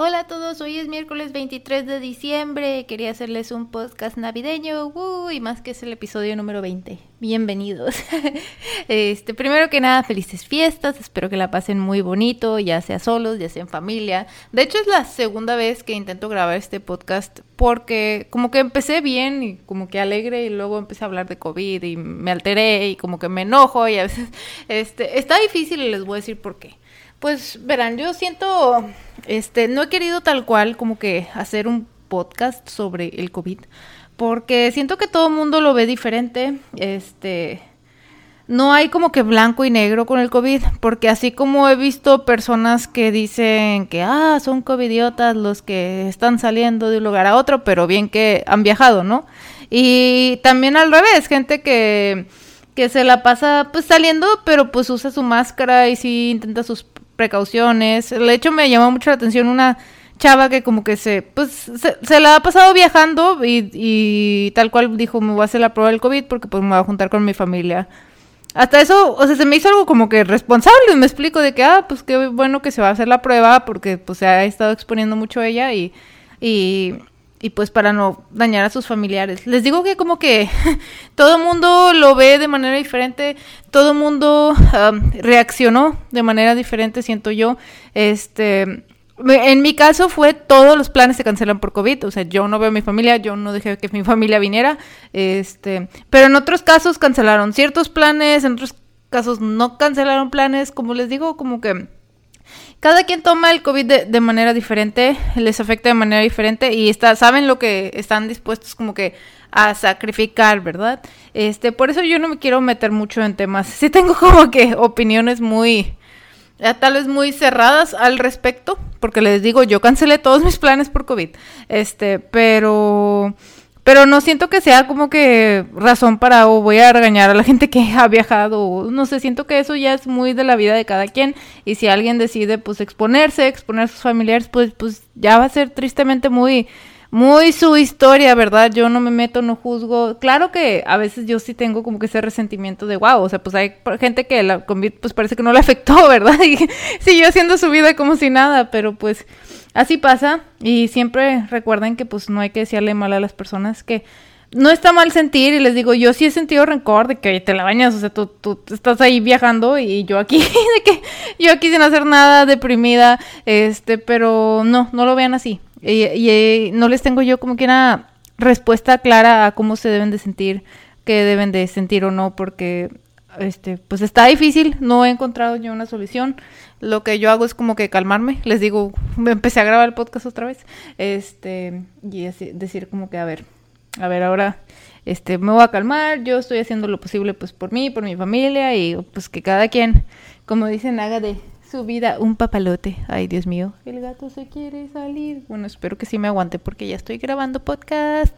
Hola a todos, hoy es miércoles 23 de diciembre. Quería hacerles un podcast navideño, y más que es el episodio número 20. Bienvenidos. este, primero que nada, felices fiestas. Espero que la pasen muy bonito, ya sea solos, ya sea en familia. De hecho, es la segunda vez que intento grabar este podcast porque como que empecé bien y como que alegre y luego empecé a hablar de COVID y me alteré y como que me enojo y a veces este está difícil y les voy a decir por qué. Pues verán, yo siento, este, no he querido tal cual como que hacer un podcast sobre el COVID, porque siento que todo el mundo lo ve diferente, este, no hay como que blanco y negro con el COVID, porque así como he visto personas que dicen que, ah, son covidiotas los que están saliendo de un lugar a otro, pero bien que han viajado, ¿no? Y también al revés, gente que que se la pasa pues saliendo, pero pues usa su máscara y sí intenta sus precauciones. De hecho, me llamó mucho la atención una chava que como que se, pues, se, la ha pasado viajando y, y, tal cual dijo, me voy a hacer la prueba del COVID porque pues me voy a juntar con mi familia. Hasta eso, o sea, se me hizo algo como que responsable, me explico de que, ah, pues qué bueno que se va a hacer la prueba porque pues se ha estado exponiendo mucho ella y, y y pues para no dañar a sus familiares. Les digo que como que todo mundo lo ve de manera diferente, todo mundo reaccionó de manera diferente, siento yo. Este, en mi caso fue todos los planes se cancelan por COVID, o sea, yo no veo a mi familia, yo no dejé que mi familia viniera, este, pero en otros casos cancelaron ciertos planes, en otros casos no cancelaron planes, como les digo, como que cada quien toma el COVID de, manera diferente, les afecta de manera diferente y está, saben lo que están dispuestos como que a sacrificar, ¿verdad? Este, por eso yo no me quiero meter mucho en temas. Sí tengo como que opiniones muy, tal vez muy cerradas al respecto, porque les digo, yo cancelé todos mis planes por COVID. Este, pero pero no siento que sea como que razón para o voy a regañar a la gente que ha viajado. No sé, siento que eso ya es muy de la vida de cada quien. Y si alguien decide pues exponerse, exponer a sus familiares, pues, pues ya va a ser tristemente muy, muy su historia, ¿verdad? Yo no me meto, no juzgo. Claro que a veces yo sí tengo como que ese resentimiento de wow, o sea, pues hay gente que la COVID pues parece que no le afectó, ¿verdad? Y siguió haciendo su vida como si nada, pero pues Así pasa y siempre recuerden que pues no hay que decirle mal a las personas que no está mal sentir y les digo, yo sí he sentido rencor de que te la bañas, o sea, tú, tú estás ahí viajando y yo aquí, de que yo aquí sin hacer nada, deprimida, este, pero no, no lo vean así. Y, y no les tengo yo como que una respuesta clara a cómo se deben de sentir, qué deben de sentir o no, porque este, pues está difícil, no he encontrado yo una solución. Lo que yo hago es como que calmarme, les digo, me empecé a grabar el podcast otra vez, este, y decir como que a ver, a ver, ahora este me voy a calmar, yo estoy haciendo lo posible pues por mí, por mi familia y pues que cada quien, como dicen, haga de su vida un papalote. Ay, Dios mío, el gato se quiere salir. Bueno, espero que sí me aguante porque ya estoy grabando podcast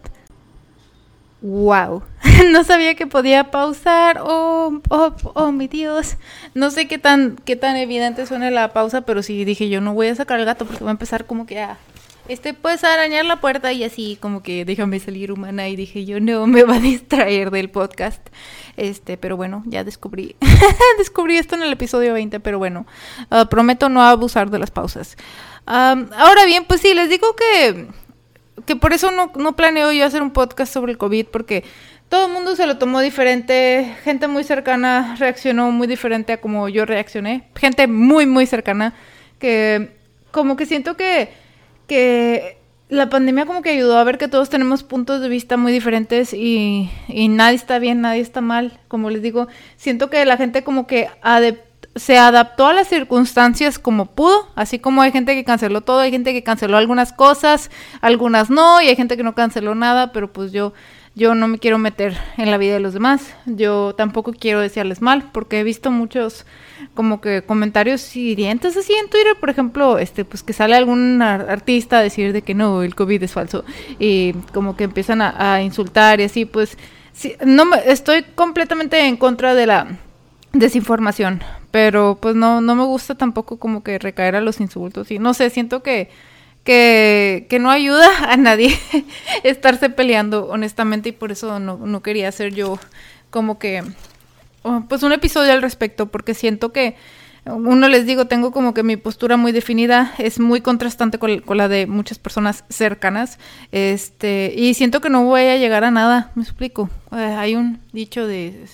wow, no sabía que podía pausar, oh, oh, oh, mi Dios, no sé qué tan, qué tan evidente suena la pausa, pero sí dije yo no voy a sacar al gato porque va a empezar como que a, este, pues a arañar la puerta y así como que déjame salir humana y dije yo no, me va a distraer del podcast, este, pero bueno, ya descubrí, descubrí esto en el episodio 20, pero bueno, ah, prometo no abusar de las pausas. ahora bien, pues sí, les digo que que por eso no, no planeo yo hacer un podcast sobre el COVID, porque todo el mundo se lo tomó diferente, gente muy cercana reaccionó muy diferente a como yo reaccioné, gente muy, muy cercana, que como que siento que, que la pandemia como que ayudó a ver que todos tenemos puntos de vista muy diferentes y, nadie está bien, nadie está mal, como les digo, siento que la gente como que se adaptó a las circunstancias como pudo, así como hay gente que canceló todo, hay gente que canceló algunas cosas, algunas no, y hay gente que no canceló nada, pero pues yo yo no me quiero meter en la vida de los demás. Yo tampoco quiero decirles mal, porque he visto muchos como que comentarios hirientes así en Twitter, por ejemplo, este pues que sale algún artista a decir de que no, el COVID es falso y como que empiezan a, insultar y así, pues no me, estoy completamente en contra de la desinformación, pero pues no, no me gusta tampoco como que recaer a los insultos y no sé, siento que, que, no ayuda a nadie estarse peleando honestamente y por eso no, no quería hacer yo como que oh, pues un episodio al respecto porque siento que uno les digo, tengo como que mi postura muy definida, es muy contrastante con, la de muchas personas cercanas, este, y siento que no voy a llegar a nada, me explico. Eh, hay un dicho de,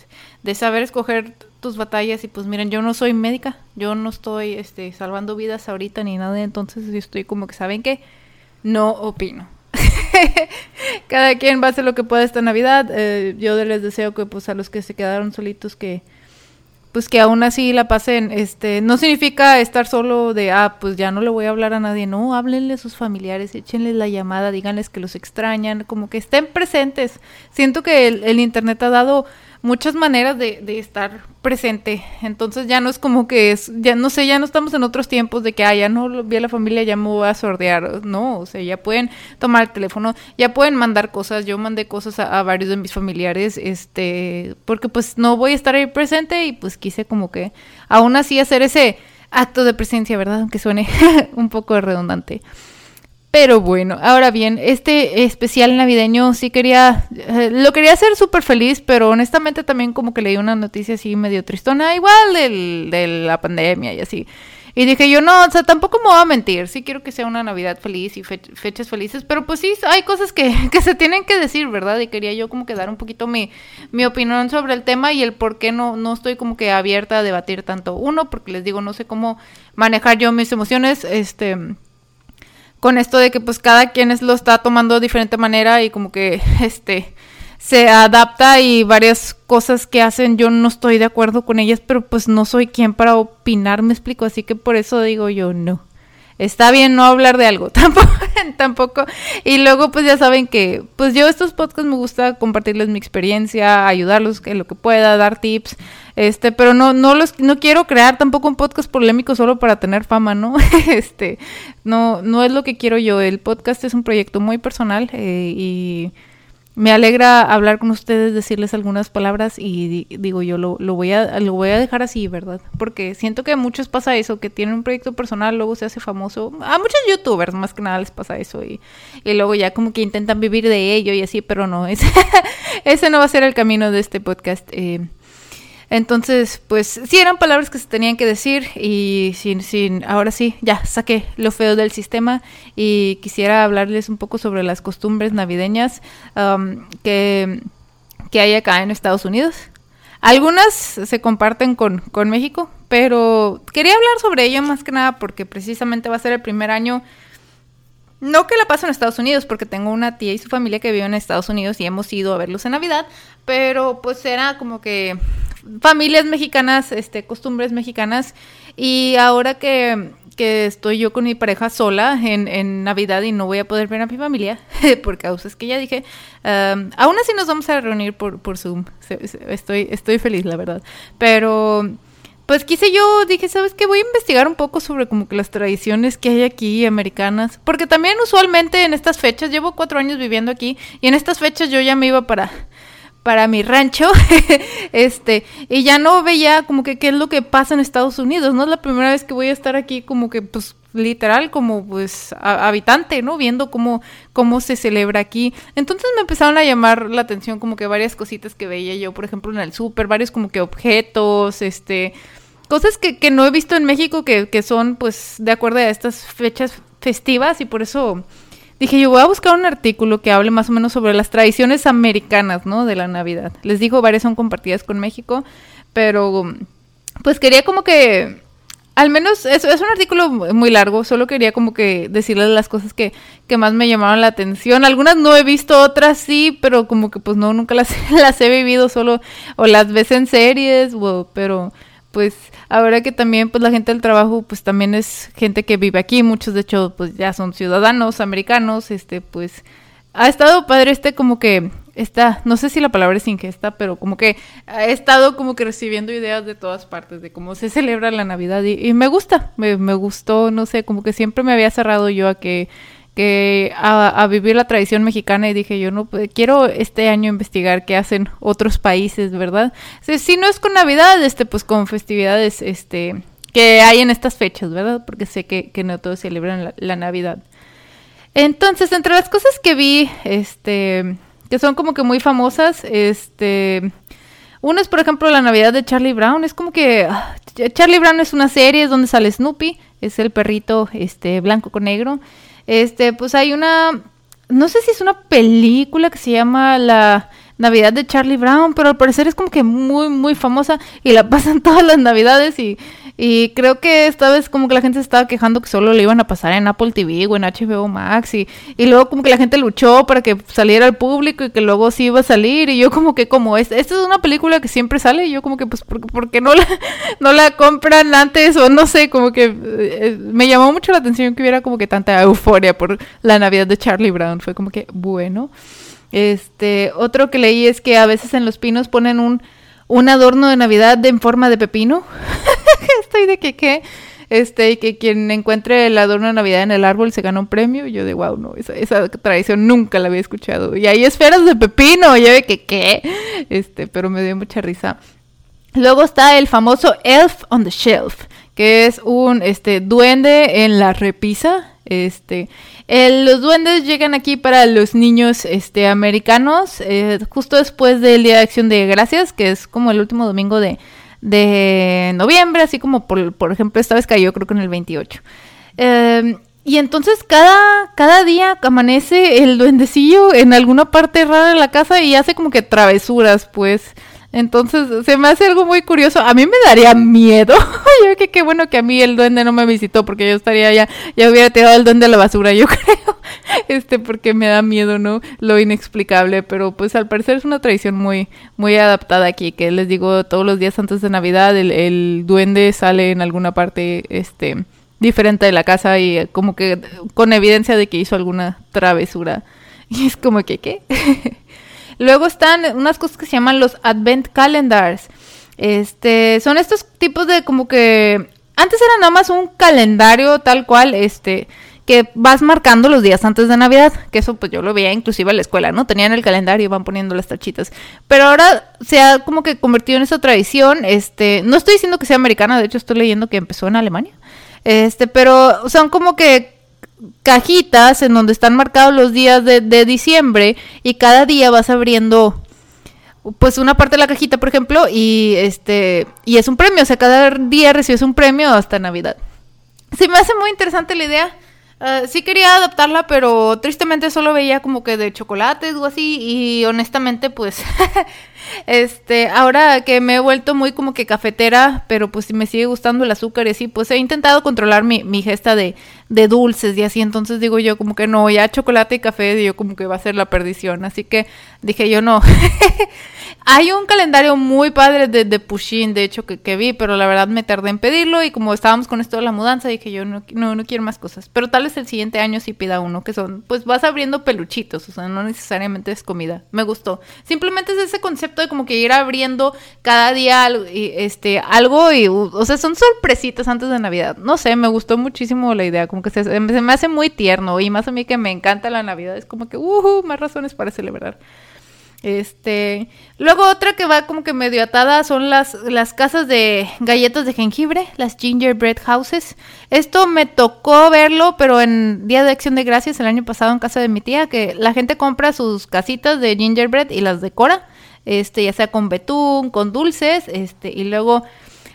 de saber escoger batallas y pues miren, yo no soy médica, yo no estoy este, salvando vidas ahorita ni nada, entonces yo estoy como que saben que no opino. Cada quien va a hacer lo que pueda esta Navidad. Eh, yo les deseo que pues a los que se quedaron solitos que pues que aún así la pasen, este, no significa estar solo de, ah, pues ya no le voy a hablar a nadie, no, háblenle a sus familiares, échenles la llamada, díganles que los extrañan, como que estén presentes. Siento que el internet ha dado muchas maneras de, de, estar presente. Entonces ya no es como que es, ya no sé, ya no estamos en otros tiempos de que, ah, ya no vi a la familia, ya me voy a sordear. No, o sea, ya pueden tomar el teléfono, ya pueden mandar cosas. Yo mandé cosas a, varios de mis familiares, este, porque pues no voy a estar ahí presente y pues quise como que aún así hacer ese acto de presencia, ¿verdad? Aunque suene un poco redundante. Pero bueno, ahora bien, este especial navideño sí quería, eh, lo quería hacer súper feliz, pero honestamente también como que leí una noticia así medio tristona, igual del, de la pandemia y así. Y dije yo, no, o sea, tampoco me voy a mentir, sí quiero que sea una Navidad feliz y fechas felices, pero pues sí, hay cosas que, que, se tienen que decir, ¿verdad? Y quería yo como que dar un poquito mi, mi opinión sobre el tema y el por qué no, no estoy como que abierta a debatir tanto. Uno, porque les digo, no sé cómo manejar yo mis emociones, este con esto de que pues cada quien es, lo está tomando de diferente manera y como que este se adapta y varias cosas que hacen yo no estoy de acuerdo con ellas, pero pues no soy quien para opinar, me explico, así que por eso digo yo no. Está bien no hablar de algo, tampoco, tampoco. Y luego pues ya saben que pues yo estos podcasts me gusta compartirles mi experiencia, ayudarlos en lo que pueda, dar tips. Este, pero no, no los, no quiero crear tampoco un podcast polémico solo para tener fama, ¿no? Este, no, no es lo que quiero yo. El podcast es un proyecto muy personal eh, y me alegra hablar con ustedes, decirles algunas palabras y digo yo lo, lo, voy a lo voy a dejar así, ¿verdad? Porque siento que a muchos pasa eso, que tienen un proyecto personal, luego se hace famoso. A muchos youtubers más que nada les pasa eso y, y luego ya como que intentan vivir de ello y así, pero no, ese, ese no va a ser el camino de este podcast. Eh, entonces, pues sí eran palabras que se tenían que decir y sin, sin, ahora sí, ya saqué lo feo del sistema y quisiera hablarles un poco sobre las costumbres navideñas um, que, que hay acá en Estados Unidos. Algunas se comparten con, con México, pero quería hablar sobre ello más que nada porque precisamente va a ser el primer año no que la paso en Estados Unidos, porque tengo una tía y su familia que vive en Estados Unidos y hemos ido a verlos en Navidad, pero pues era como que familias mexicanas, este, costumbres mexicanas. Y ahora que, que estoy yo con mi pareja sola en, en, Navidad y no voy a poder ver a mi familia, por causas que ya dije, aún así nos vamos a reunir por, por Zoom. Estoy, estoy feliz, la verdad. Pero pues quise yo, dije, ¿sabes qué? Voy a investigar un poco sobre como que las tradiciones que hay aquí americanas. Porque también usualmente en estas fechas, llevo cuatro años viviendo aquí, y en estas fechas yo ya me iba para, para mi rancho, este, y ya no veía como que qué es lo que pasa en Estados Unidos, ¿no? Es la primera vez que voy a estar aquí como que, pues, literal, como, pues, habitante, ¿no? Viendo cómo, cómo se celebra aquí. Entonces me empezaron a llamar la atención como que varias cositas que veía yo, por ejemplo, en el súper, varios como que objetos, este, cosas que, que no he visto en México que, que son, pues, de acuerdo a estas fechas festivas y por eso Dije, yo voy a buscar un artículo que hable más o menos sobre las tradiciones americanas, ¿no? De la Navidad. Les digo, varias son compartidas con México, pero pues quería como que, al menos, es, es un artículo muy largo, solo quería como que decirles las cosas que, que más me llamaron la atención. Algunas no he visto, otras sí, pero como que pues no, nunca las, las he vivido solo, o las ves en series, o, pero pues ahora que también pues la gente del trabajo pues también es gente que vive aquí, muchos de hecho pues ya son ciudadanos americanos, este pues ha estado padre este como que está, no sé si la palabra es ingesta, pero como que ha estado como que recibiendo ideas de todas partes de cómo se celebra la Navidad. Y, me gusta, me, me gustó, no sé, como que siempre me había cerrado yo a que que a, vivir la tradición mexicana y dije yo no pues, quiero este año investigar qué hacen otros países verdad si, no es con navidad este pues con festividades este que hay en estas fechas verdad porque sé que, que no todos celebran la, navidad entonces entre las cosas que vi este que son como que muy famosas este Uno es, por ejemplo, la Navidad de Charlie Brown. Es como que ah, Charlie Brown es una serie donde sale Snoopy, es el perrito este blanco con negro. Este, pues hay una no sé si es una película que se llama La Navidad de Charlie Brown, pero al parecer es como que muy, muy famosa y la pasan todas las Navidades y, y creo que esta vez como que la gente se estaba quejando que solo le iban a pasar en Apple TV o en HBO Max y, y luego como que la gente luchó para que saliera al público y que luego sí iba a salir y yo como que como es, esta es una película que siempre sale y yo como que pues ¿por, qué no la, no la compran antes o no sé, como que eh, me llamó mucho la atención que hubiera como que tanta euforia por la Navidad de Charlie Brown, fue como que bueno. Este, otro que leí es que a veces en los pinos ponen un, un adorno de Navidad en forma de pepino. Estoy de que qué. Este, y que quien encuentre el adorno de Navidad en el árbol se gana un premio. Y yo de wow, no, esa, tradición nunca la había escuchado. Y hay esferas de pepino, yo de que qué. Este, pero me dio mucha risa. Luego está el famoso Elf on the Shelf, que es un este duende en la repisa. Este, los duendes llegan aquí para los niños este, americanos eh, justo después del Día de Acción de Gracias, que es como el último domingo de, de noviembre, así como por, por, ejemplo esta vez cayó creo que en el 28. Em, y entonces cada, cada día amanece el duendecillo en alguna parte rara de la casa y hace como que travesuras, pues. Entonces, se me hace algo muy curioso. A mí me daría miedo. yo que qué bueno que a mí el duende no me visitó porque yo estaría ya, ya hubiera tirado el duende a la basura, yo creo. Este, porque me da miedo, ¿no? Lo inexplicable, pero pues al parecer es una tradición muy, muy adaptada aquí, que les digo, todos los días antes de Navidad el, duende sale en alguna parte, este, diferente de la casa y como que con evidencia de que hizo alguna travesura. Y es como que, ¿qué? Luego están unas cosas que se llaman los Advent Calendars. Este, son estos tipos de como que antes era nada más un calendario tal cual, este, que vas marcando los días antes de Navidad, que eso pues yo lo veía inclusive en la escuela, ¿no? Tenían el calendario y van poniendo las tachitas. Pero ahora se ha como que convertido en esa tradición, este, no estoy diciendo que sea americana, de hecho estoy leyendo que empezó en Alemania. Este, pero son como que cajitas en donde están marcados los días de, diciembre y cada día vas abriendo pues una parte de la cajita, por ejemplo, y este y es un premio, o sea, cada día recibes un premio hasta Navidad. Sí me hace muy interesante la idea. Ah, sí quería adaptarla, pero tristemente solo veía como que de chocolates o así y honestamente pues este ahora que me he vuelto muy como que cafetera, pero pues me sigue gustando el azúcar y así, pues he intentado controlar mi, mi gesta de, de dulces y así, entonces digo yo como que no, ya chocolate y café, yo como que va a ser la perdición, así que dije yo no. Hay un calendario muy padre de, de Pushin, de hecho, que, que, vi, pero la verdad me tardé en pedirlo y como estábamos con esto de la mudanza, dije yo no, no, no quiero más cosas. Pero tal vez el siguiente año sí pida uno, que son, pues vas abriendo peluchitos, o sea, no necesariamente es comida. Me gustó. Simplemente es ese concepto de como que ir abriendo cada día este, algo y, o sea, son sorpresitas antes de Navidad. No sé, me gustó muchísimo la idea, como que se, me hace muy tierno y más a mí que me encanta la Navidad, es como que, uh, más razones para celebrar. Este, luego otra que va como que medio atada son las, las casas de galletas de jengibre, las gingerbread houses. Esto me tocó verlo, pero en Día de Acción de Gracias el año pasado en casa de mi tía, que la gente compra sus casitas de gingerbread y las decora, este, ya sea con betún, con dulces, este, y luego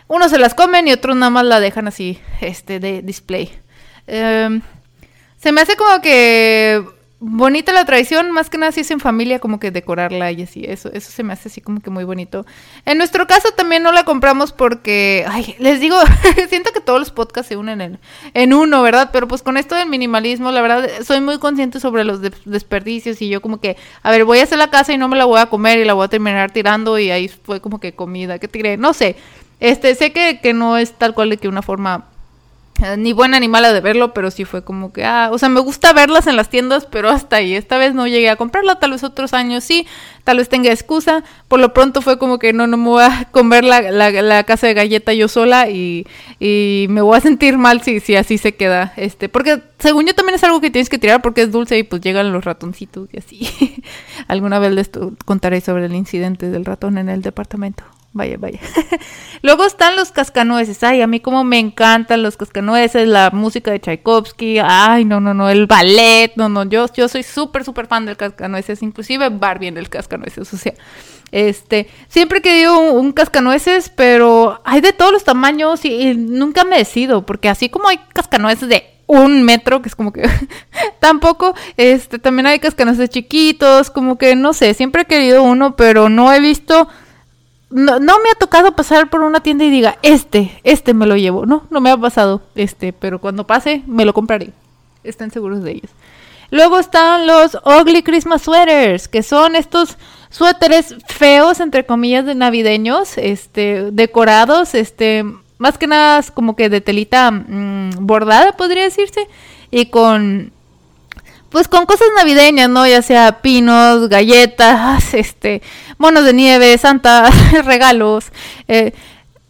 unos se las comen y otros nada más la dejan así, este, de display. Em, se me hace como que bonita la tradición, más que nada si es en familia, como que decorarla y así, eso, eso se me hace así como que muy bonito. En nuestro caso también no la compramos porque, ay, les digo, siento que todos los podcasts se unen en, en, uno, ¿verdad? Pero pues con esto del minimalismo, la verdad, soy muy consciente sobre los desperdicios y yo como que, a ver, voy a hacer la casa y no me la voy a comer y la voy a terminar tirando y ahí fue como que comida, ¿qué tiré? No sé. Este, sé que, que no es tal cual de que una forma eh, ni buena ni mala de verlo, pero sí fue como que, ah, o sea, me gusta verlas en las tiendas, pero hasta ahí. Esta vez no llegué a comprarla, tal vez otros años sí, tal vez tenga excusa. Por lo pronto fue como que no, no me voy a comer la, la, casa de galleta yo sola y, y, me voy a sentir mal si, si así se queda. Este, porque según yo también es algo que tienes que tirar porque es dulce y pues llegan los ratoncitos y así. Alguna vez les contaré sobre el incidente del ratón en el departamento. Vaya, vaya. Luego están los cascanueces. Ay, a mí como me encantan los cascanueces, la música de Tchaikovsky. Ay, no, no, no, el ballet. No, no, yo, yo soy súper, súper fan del cascanueces. Inclusive Barbie en el cascanueces. O sea, este, siempre he querido un, cascanueces, pero hay de todos los tamaños y, nunca me decido. Porque así como hay cascanueces de un metro, que es como que tampoco, este, también hay cascanueces chiquitos, como que no sé, siempre he querido uno, pero no he visto no, no, me ha tocado pasar por una tienda y diga, este, este me lo llevo. No, no me ha pasado, este, pero cuando pase me lo compraré. Estén seguros de ellos. Luego están los Ugly Christmas Sweaters, que son estos suéteres feos, entre comillas, de navideños, este, decorados, este, más que nada como que de telita mm, bordada, podría decirse, y con pues con cosas navideñas, ¿no? Ya sea pinos, galletas, este, monos de nieve, santa, regalos. Eh,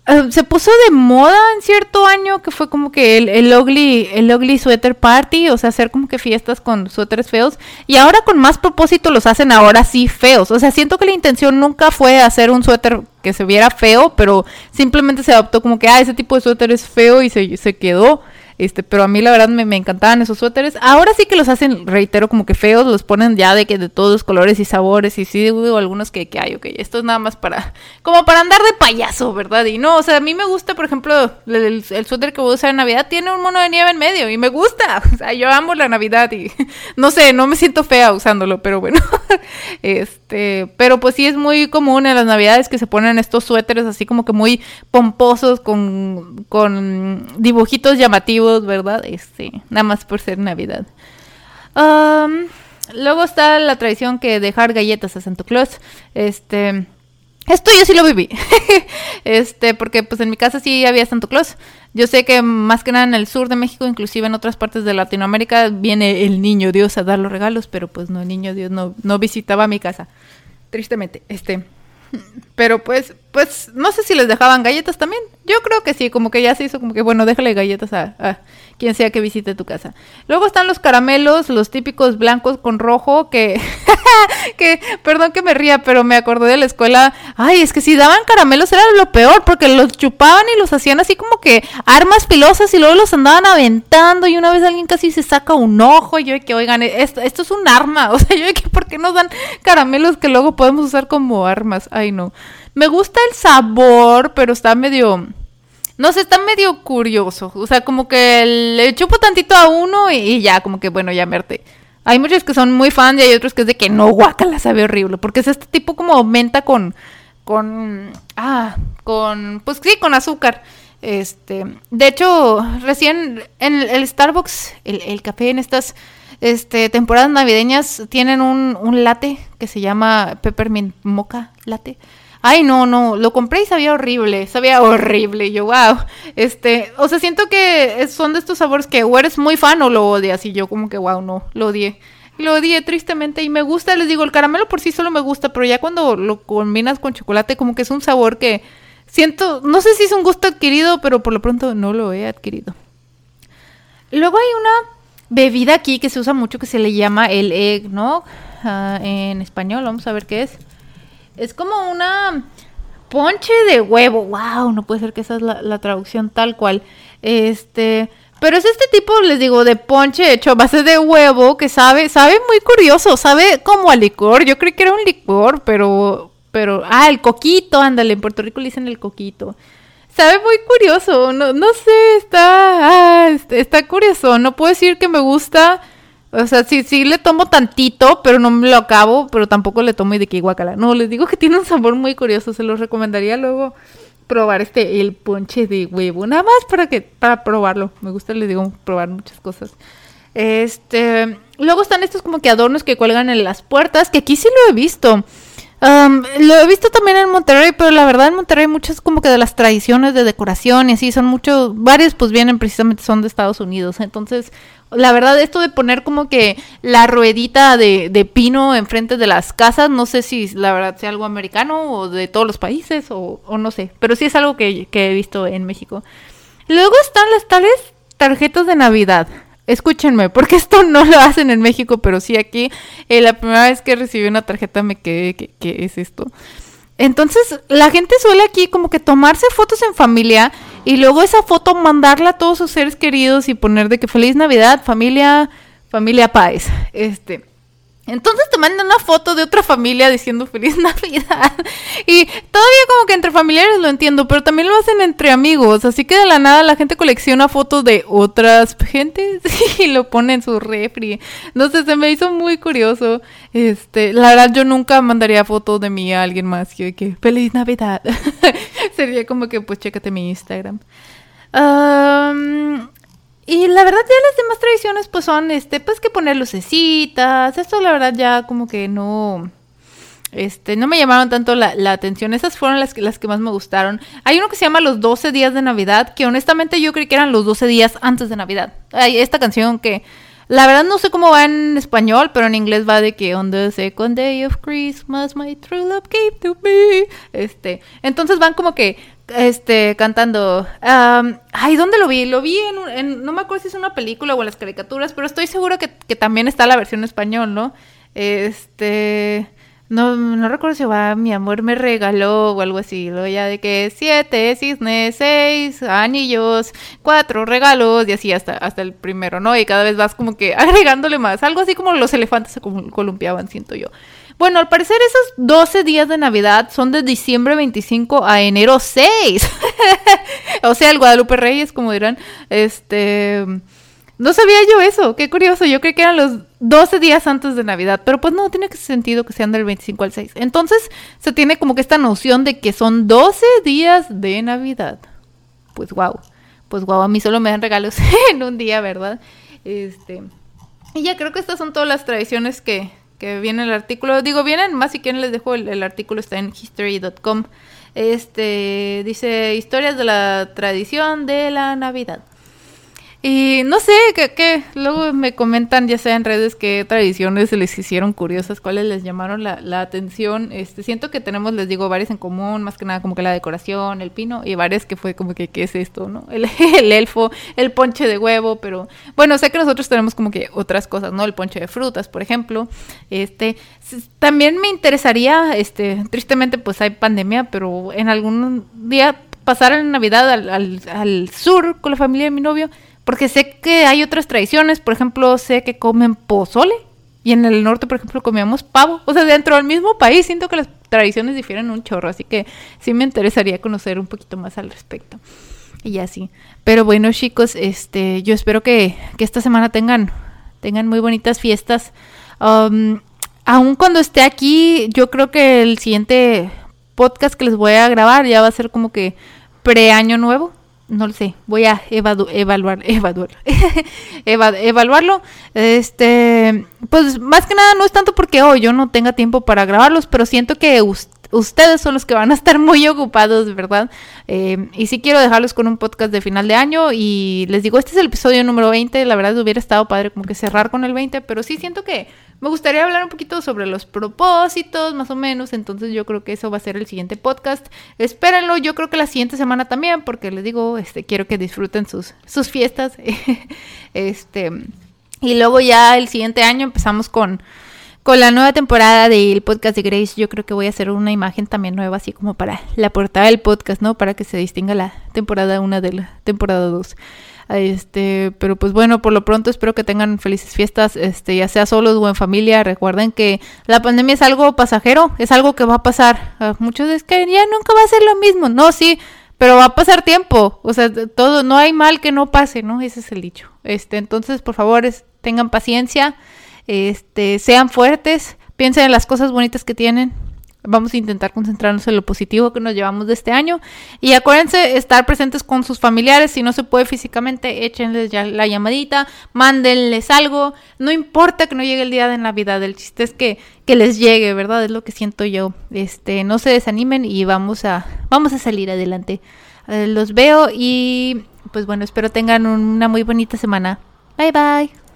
eh, se puso de moda en cierto año que fue como que el, el, ugly, el ugly sweater party, o sea, hacer como que fiestas con suéteres feos. Y ahora con más propósito los hacen ahora sí feos. O sea, siento que la intención nunca fue hacer un suéter que se viera feo, pero simplemente se adoptó como que, ah, ese tipo de suéter es feo y se, se quedó. Este, pero a mí la verdad me, encantaban esos suéteres. Ahora sí que los hacen, reitero, como que feos, los ponen ya de que de todos los colores y sabores. Y sí, digo algunos que, que hay, ok, esto es nada más para, como para andar de payaso, ¿verdad? Y no, o sea, a mí me gusta, por ejemplo, el, suéter que voy a usar en Navidad tiene un mono de nieve en medio y me gusta. O sea, yo amo la Navidad y no sé, no me siento fea usándolo, pero bueno. este, pero pues sí es muy común en las Navidades que se ponen estos suéteres así como que muy pomposos con, con dibujitos llamativos ¿verdad? Este, nada más por ser Navidad. luego está la tradición que dejar galletas a Santa Claus. Este, esto yo sí lo viví. este, porque pues en mi casa sí había Santa Claus. Yo sé que más que nada en el sur de México, inclusive en otras partes de Latinoamérica, viene el niño Dios a dar los regalos, pero pues no, el niño Dios no, no visitaba mi casa. Tristemente, este. Pero pues, pues, no sé si les dejaban galletas también. Yo creo que sí, como que ya se hizo como que, bueno, déjale galletas a, quien sea que visite tu casa. Luego están los caramelos, los típicos blancos con rojo, que, que, perdón que me ría, pero me acordé de la escuela. Ay, es que si daban caramelos era lo peor, porque los chupaban y los hacían así como que armas pilosas y luego los andaban aventando y una vez alguien casi se saca un ojo y yo que, oigan, esto, es un arma. O sea, yo que, ¿por qué nos dan caramelos que luego podemos usar como armas? Ay, no. Me gusta el sabor, pero está medio... No sé, está medio curioso. O sea, como que le chupo tantito a uno y, ya, como que bueno, ya merte. Hay muchos que son muy fans y hay otros que es de que no, guacala, sabe horrible. Porque es este tipo como menta con. con. Ah, con. Pues sí, con azúcar. Este. De hecho, recién en el Starbucks, el, el café en estas este, temporadas navideñas tienen un, un latte que se llama Peppermint Mocha Latte. Ay, no, no, lo compré y sabía horrible, sabía horrible. Y yo, wow, este, o sea, siento que son de estos sabores que o eres muy fan o lo odias. Y yo, como que, wow, no, lo odié. Lo odié tristemente y me gusta, les digo, el caramelo por sí solo me gusta, pero ya cuando lo combinas con chocolate, como que es un sabor que siento, no sé si es un gusto adquirido, pero por lo pronto no lo he adquirido. Luego hay una bebida aquí que se usa mucho que se le llama el egg, ¿no? Ah, en español, vamos a ver qué es. Es como una ponche de huevo. Wow, no puede ser que esa es la, traducción tal cual. Este, pero es este tipo, les digo, de ponche hecho a base de huevo que sabe, sabe muy curioso, sabe como a licor. Yo creí que era un licor, pero, pero, ah, el coquito, ándale, en Puerto Rico le dicen el coquito. Sabe muy curioso, no, no sé, está, ah, este, está curioso. No puedo decir que me gusta, o sea, sí, sí le tomo tantito, pero no me lo acabo, pero tampoco le tomo y de que guacala. No, les digo que tiene un sabor muy curioso, se los recomendaría luego probar este, el ponche de huevo, nada más para que, para probarlo. Me gusta, les digo, probar muchas cosas. Este, luego están estos como que adornos que cuelgan en las puertas, que aquí sí lo he visto lo he visto también en Monterrey, pero la verdad en Monterrey muchas como que de las tradiciones de decoración y así son muchos, varios pues vienen precisamente son de Estados Unidos. Entonces, la verdad esto de poner como que la ruedita de, de pino enfrente de las casas, no sé si la verdad sea algo americano o de todos los países o, no sé, pero sí es algo que, que he visto en México. Luego están las tales tarjetas de Navidad escúchenme, porque esto no lo hacen en México, pero sí aquí. Eh, la primera vez que recibí una tarjeta me quedé, ¿qué, es esto? Entonces, la gente suele aquí como que tomarse fotos en familia y luego esa foto mandarla a todos sus seres queridos y poner de que feliz Navidad, familia, familia Paz. Este, entonces te mandan una foto de otra familia diciendo feliz Navidad. Y todavía como que entre familiares lo entiendo, pero también lo hacen entre amigos. Así que de la nada la gente colecciona fotos de otras gentes y lo pone en su refri. Sé, se me hizo muy curioso. Este, la verdad yo nunca mandaría fotos de mí a alguien más que, que feliz Navidad. Sería como que pues chécate mi Instagram. Y la verdad ya las demás tradiciones pues son este pues que poner lucecitas, esto la verdad ya como que no este no me llamaron tanto la, atención, esas fueron las que las que más me gustaron. Hay uno que se llama Los 12 días de Navidad, que honestamente yo creí que eran los 12 días antes de Navidad. Hay esta canción que la verdad no sé cómo va en español, pero en inglés va de que on the second day of Christmas my true love gave to me. Este, entonces van como que este, cantando. ay, ¿dónde lo vi? Lo vi en, No me acuerdo si es una película o en las caricaturas, pero estoy seguro que, también está la versión español, ¿no? Este. No, no recuerdo si va, mi amor me regaló o algo así. Luego ya de que siete cisnes, seis anillos, cuatro regalos y así hasta, hasta el primero, ¿no? Y cada vez vas como que agregándole más. Algo así como los elefantes se columpiaban, siento yo. Bueno, al parecer esos 12 días de Navidad son de diciembre 25 a enero 6. o sea, el Guadalupe Reyes, como dirán. Este. No sabía yo eso, qué curioso. Yo creí que eran los 12 días antes de Navidad, pero pues no, tiene sentido que sean del 25 al 6. Entonces se tiene como que esta noción de que son 12 días de Navidad. Pues wow, pues wow, a mí solo me dan regalos en un día, ¿verdad? Este. Y ya creo que estas son todas las tradiciones que, que viene el artículo. Digo, vienen más si quieren les dejo el, el artículo, está en history.com. Este dice historias de la tradición de la Navidad. Y no sé, que, luego me comentan ya sea en redes qué tradiciones se les hicieron curiosas, cuáles les llamaron la, la, atención. Este, siento que tenemos, les digo, varias en común, más que nada como que la decoración, el pino, y varias que fue como que, ¿qué es esto? no El, el elfo, el ponche de huevo, pero bueno, sé que nosotros tenemos como que otras cosas, ¿no? El ponche de frutas, por ejemplo. Este, también me interesaría, este, tristemente pues hay pandemia, pero en algún día pasar la Navidad al, al, al sur con la familia de mi novio porque sé que hay otras tradiciones, por ejemplo, sé que comen pozole y en el norte, por ejemplo, comíamos pavo. O sea, dentro del mismo país siento que las tradiciones difieren un chorro, así que sí me interesaría conocer un poquito más al respecto. Y así. Pero bueno, chicos, este, yo espero que, que esta semana tengan, tengan muy bonitas fiestas. Um, aun cuando esté aquí, yo creo que el siguiente podcast que les voy a grabar ya va a ser como que pre-año nuevo no lo sé, voy a evaluar, evaluar, evaluarlo. Este, pues más que nada no es tanto porque hoy yo no tenga tiempo para grabarlos, pero siento que ustedes son los que van a estar muy ocupados, ¿verdad? Eh, y sí quiero dejarlos con un podcast de final de año y les digo, este es el episodio número 20, la verdad hubiera estado padre como que cerrar con el 20, pero sí siento que me gustaría hablar un poquito sobre los propósitos, más o menos, entonces yo creo que eso va a ser el siguiente podcast. Espérenlo, yo creo que la siguiente semana también, porque les digo, este, quiero que disfruten sus, sus fiestas. este, y luego ya el siguiente año empezamos con, con la nueva temporada del podcast de Grace. Yo creo que voy a hacer una imagen también nueva, así como para la portada del podcast, ¿no? Para que se distinga la temporada 1 de la temporada 2. Este, pero pues bueno, por lo pronto espero que tengan felices fiestas, este, ya sea solos o en familia. Recuerden que la pandemia es algo pasajero, es algo que va a pasar. Ah, muchos es que ya nunca va a ser lo mismo. No, sí, pero va a pasar tiempo. O sea, todo, no hay mal que no pase, ¿no? Ese es el dicho. Este, entonces, por favor, tengan paciencia, este, sean fuertes, piensen en las cosas bonitas que tienen Vamos a intentar concentrarnos en lo positivo que nos llevamos de este año. Y acuérdense, estar presentes con sus familiares. Si no se puede físicamente, échenles ya la llamadita, mándenles algo. No importa que no llegue el día de Navidad. El chiste es que, que les llegue, ¿verdad? Es lo que siento yo. Este, no se desanimen y vamos a, vamos a salir adelante. Eh, los veo y pues bueno, espero tengan una muy bonita semana. Bye bye.